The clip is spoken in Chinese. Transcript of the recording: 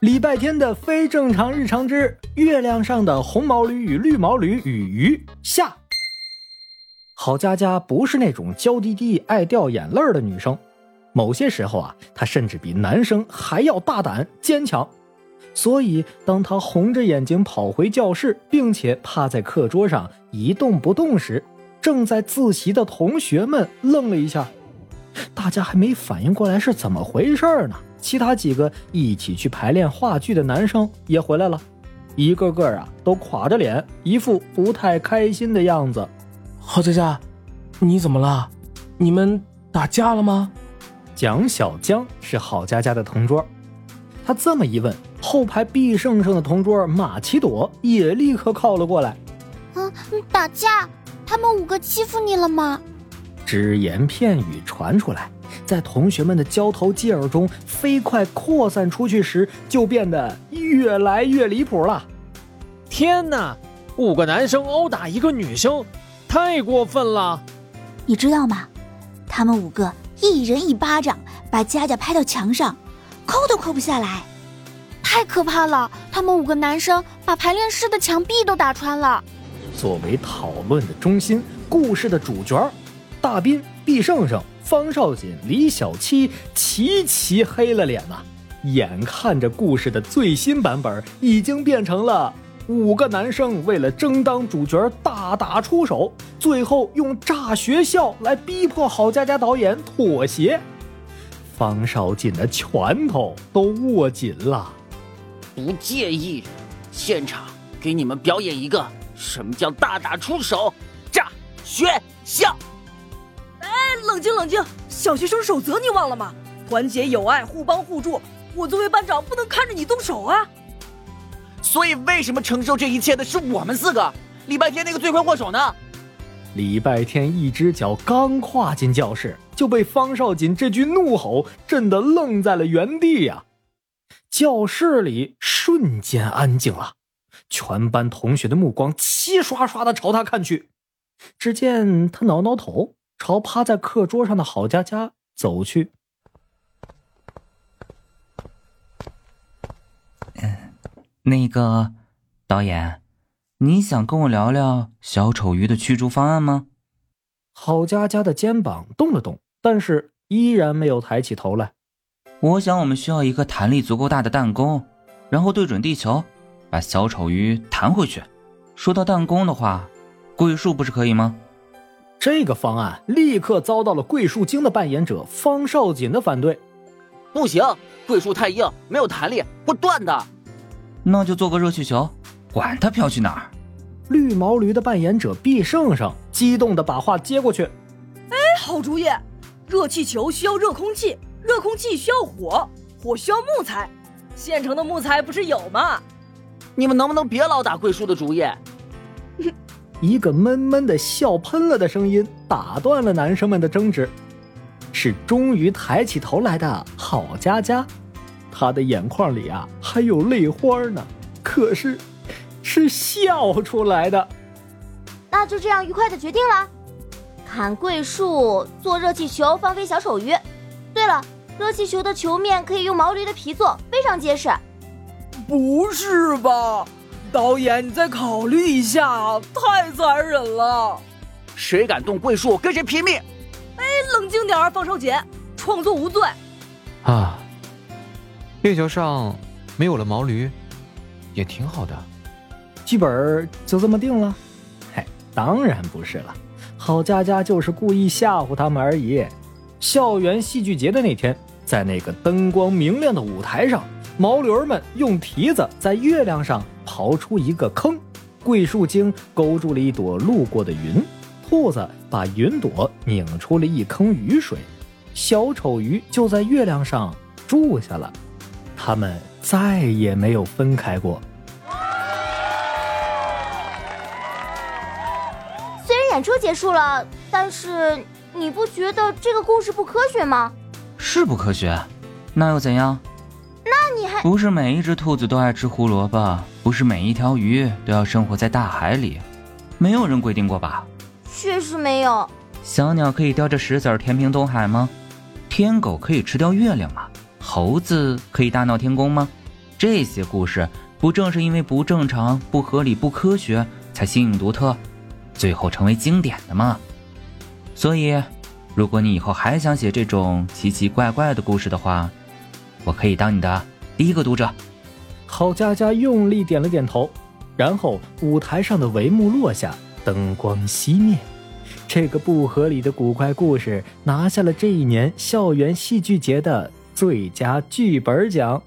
礼拜天的非正常日常之月亮上的红毛驴与绿毛驴与鱼下。郝佳佳不是那种娇滴滴、爱掉眼泪的女生，某些时候啊，她甚至比男生还要大胆坚强。所以，当她红着眼睛跑回教室，并且趴在课桌上一动不动时，正在自习的同学们愣了一下，大家还没反应过来是怎么回事呢。其他几个一起去排练话剧的男生也回来了，一个个啊都垮着脸，一副不太开心的样子。郝佳佳，你怎么了？你们打架了吗？蒋小江是郝佳佳的同桌，他这么一问，后排毕胜胜的同桌马奇朵也立刻靠了过来。嗯，打架？他们五个欺负你了吗？只言片语传出来。在同学们的交头接耳中飞快扩散出去时，就变得越来越离谱了。天哪，五个男生殴打一个女生，太过分了！你知道吗？他们五个一人一巴掌，把佳佳拍到墙上，抠都抠不下来，太可怕了！他们五个男生把排练室的墙壁都打穿了。作为讨论的中心，故事的主角，大斌、毕胜胜。方少锦、李小七齐齐黑了脸呐！眼看着故事的最新版本已经变成了五个男生为了争当主角大打出手，最后用炸学校来逼迫郝佳佳导演妥协。方少锦的拳头都握紧了。不介意，现场给你们表演一个什么叫大打出手，炸学校。冷静冷静，小学生守则你忘了吗？团结友爱，互帮互助。我作为班长，不能看着你动手啊！所以，为什么承受这一切的是我们四个？礼拜天那个罪魁祸首呢？礼拜天一只脚刚跨进教室，就被方少锦这句怒吼震得愣在了原地呀！教室里瞬间安静了，全班同学的目光齐刷刷的朝他看去。只见他挠挠头。朝趴在课桌上的郝佳佳走去。嗯，那个导演，你想跟我聊聊小丑鱼的驱逐方案吗？郝佳佳的肩膀动了动，但是依然没有抬起头来。我想，我们需要一个弹力足够大的弹弓，然后对准地球，把小丑鱼弹回去。说到弹弓的话，桂树不是可以吗？这个方案立刻遭到了桂树精的扮演者方少锦的反对。不行，桂树太硬，没有弹力，会断的。那就做个热气球，管它飘去哪儿。绿毛驴的扮演者毕胜胜激动的把话接过去。哎，好主意！热气球需要热空气，热空气需要火，火需要木材。现成的木材不是有吗？你们能不能别老打桂树的主意？一个闷闷的笑喷了的声音打断了男生们的争执，是终于抬起头来的郝佳佳，她的眼眶里啊还有泪花呢，可是是笑出来的。那就这样愉快的决定了，砍桂树做热气球放飞小丑鱼。对了，热气球的球面可以用毛驴的皮做，非常结实。不是吧？导演，你再考虑一下，太残忍了！谁敢动桂树，跟谁拼命！哎，冷静点儿，方少杰，创作无罪。啊，月球上没有了毛驴，也挺好的。剧本就这么定了？嘿，当然不是了，郝佳佳就是故意吓唬他们而已。校园戏剧节的那天，在那个灯光明亮的舞台上，毛驴儿们用蹄子在月亮上。刨出一个坑，桂树精勾住了一朵路过的云，兔子把云朵拧出了一坑雨水，小丑鱼就在月亮上住下了，他们再也没有分开过。虽然演出结束了，但是你不觉得这个故事不科学吗？是不科学，那又怎样？那你还不是每一只兔子都爱吃胡萝卜？不是每一条鱼都要生活在大海里，没有人规定过吧？确实没有。小鸟可以叼着石子填平东海吗？天狗可以吃掉月亮吗？猴子可以大闹天宫吗？这些故事不正是因为不正常、不合理、不科学，才新颖独特，最后成为经典的吗？所以，如果你以后还想写这种奇奇怪怪的故事的话，我可以当你的第一个读者。郝佳佳用力点了点头，然后舞台上的帷幕落下，灯光熄灭。这个不合理的古怪故事拿下了这一年校园戏剧节的最佳剧本奖。